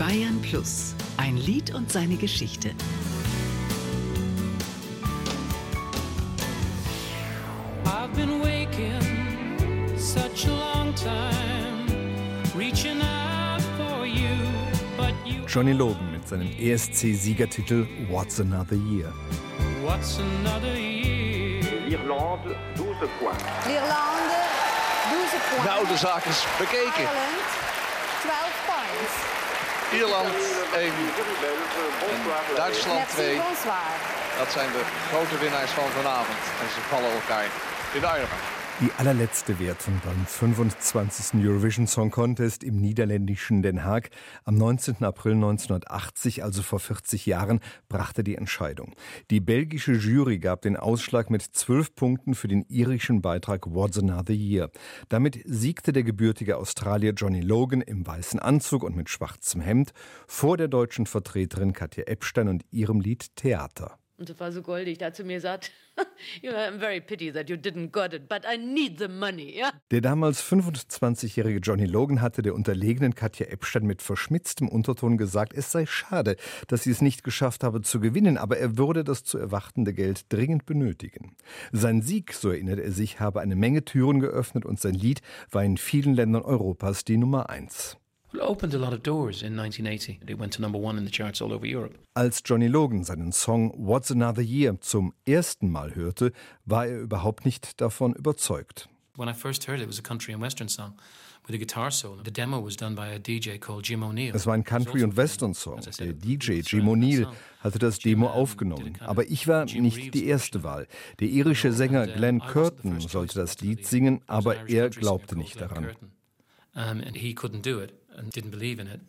Bayern Plus, ein Lied und seine Geschichte. I've been waking such a long time, reaching out for you, but you. Johnny Logan mit seinem ESC-Siegertitel What's Another Year. What's another year? L'Irlande, 12 points. L'Irlande, 12 points. Nou, de zaak is bekeken. Ireland, 12 points. Ierland 1 en Duitsland Merci, 2. bonsoir. Dat zijn de grote winnaars van vanavond. En ze vallen elkaar in de armen. Die allerletzte Wertung beim 25. Eurovision Song Contest im niederländischen Den Haag am 19. April 1980, also vor 40 Jahren, brachte die Entscheidung. Die belgische Jury gab den Ausschlag mit zwölf Punkten für den irischen Beitrag What's Another Year. Damit siegte der gebürtige Australier Johnny Logan im weißen Anzug und mit schwarzem Hemd vor der deutschen Vertreterin Katja Epstein und ihrem Lied Theater. Und das war so goldig. Da zu mir know, I'm very pity that you didn't got it, but I need the money. Ja? Der damals 25-jährige Johnny Logan hatte der unterlegenen Katja Epstein mit verschmitztem Unterton gesagt, es sei schade, dass sie es nicht geschafft habe zu gewinnen, aber er würde das zu erwartende Geld dringend benötigen. Sein Sieg, so erinnert er sich, habe eine Menge Türen geöffnet und sein Lied war in vielen Ländern Europas die Nummer eins. Well, it opened a lot of doors in 1980. It went to number one in the charts all over Europe. Als Johnny Logan seinen Song What's Another Year zum ersten Mal hörte, war er überhaupt nicht davon überzeugt. When I first heard it, it was a country and western song with a guitar solo. The demo was done by a DJ called Jim O'Neill. Es war ein Country- und Western-Song. Der DJ Jim O'Neill hatte das Demo aufgenommen. Aber ich war nicht die erste Wahl. Der irische Sänger Glenn Curtin sollte das Lied singen, aber er glaubte nicht daran. And he couldn't do it.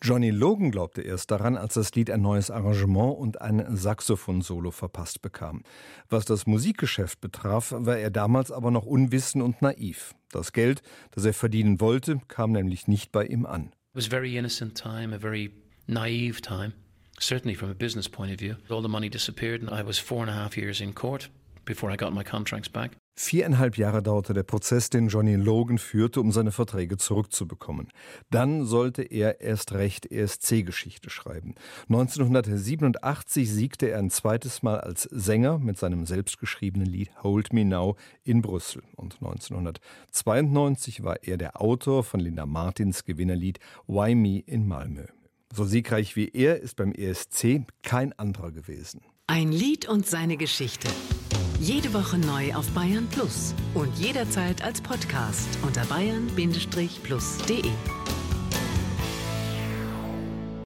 Johnny Logan glaubte erst daran, als das Lied ein neues Arrangement und ein Saxophon-Solo verpasst bekam. Was das Musikgeschäft betraf, war er damals aber noch unwissend und naiv. Das Geld, das er verdienen wollte, kam nämlich nicht bei ihm an. It was a very innocent time, a very naive time, certainly from a business point of view. All the money disappeared and I was four and a half years in court before I got my contracts back. Viereinhalb Jahre dauerte der Prozess, den Johnny Logan führte, um seine Verträge zurückzubekommen. Dann sollte er erst recht ESC-Geschichte schreiben. 1987 siegte er ein zweites Mal als Sänger mit seinem selbstgeschriebenen Lied Hold Me Now in Brüssel. Und 1992 war er der Autor von Linda Martins Gewinnerlied Why Me in Malmö. So siegreich wie er ist beim ESC kein anderer gewesen. Ein Lied und seine Geschichte. Jede Woche neu auf Bayern Plus und jederzeit als Podcast unter bayern-plus.de.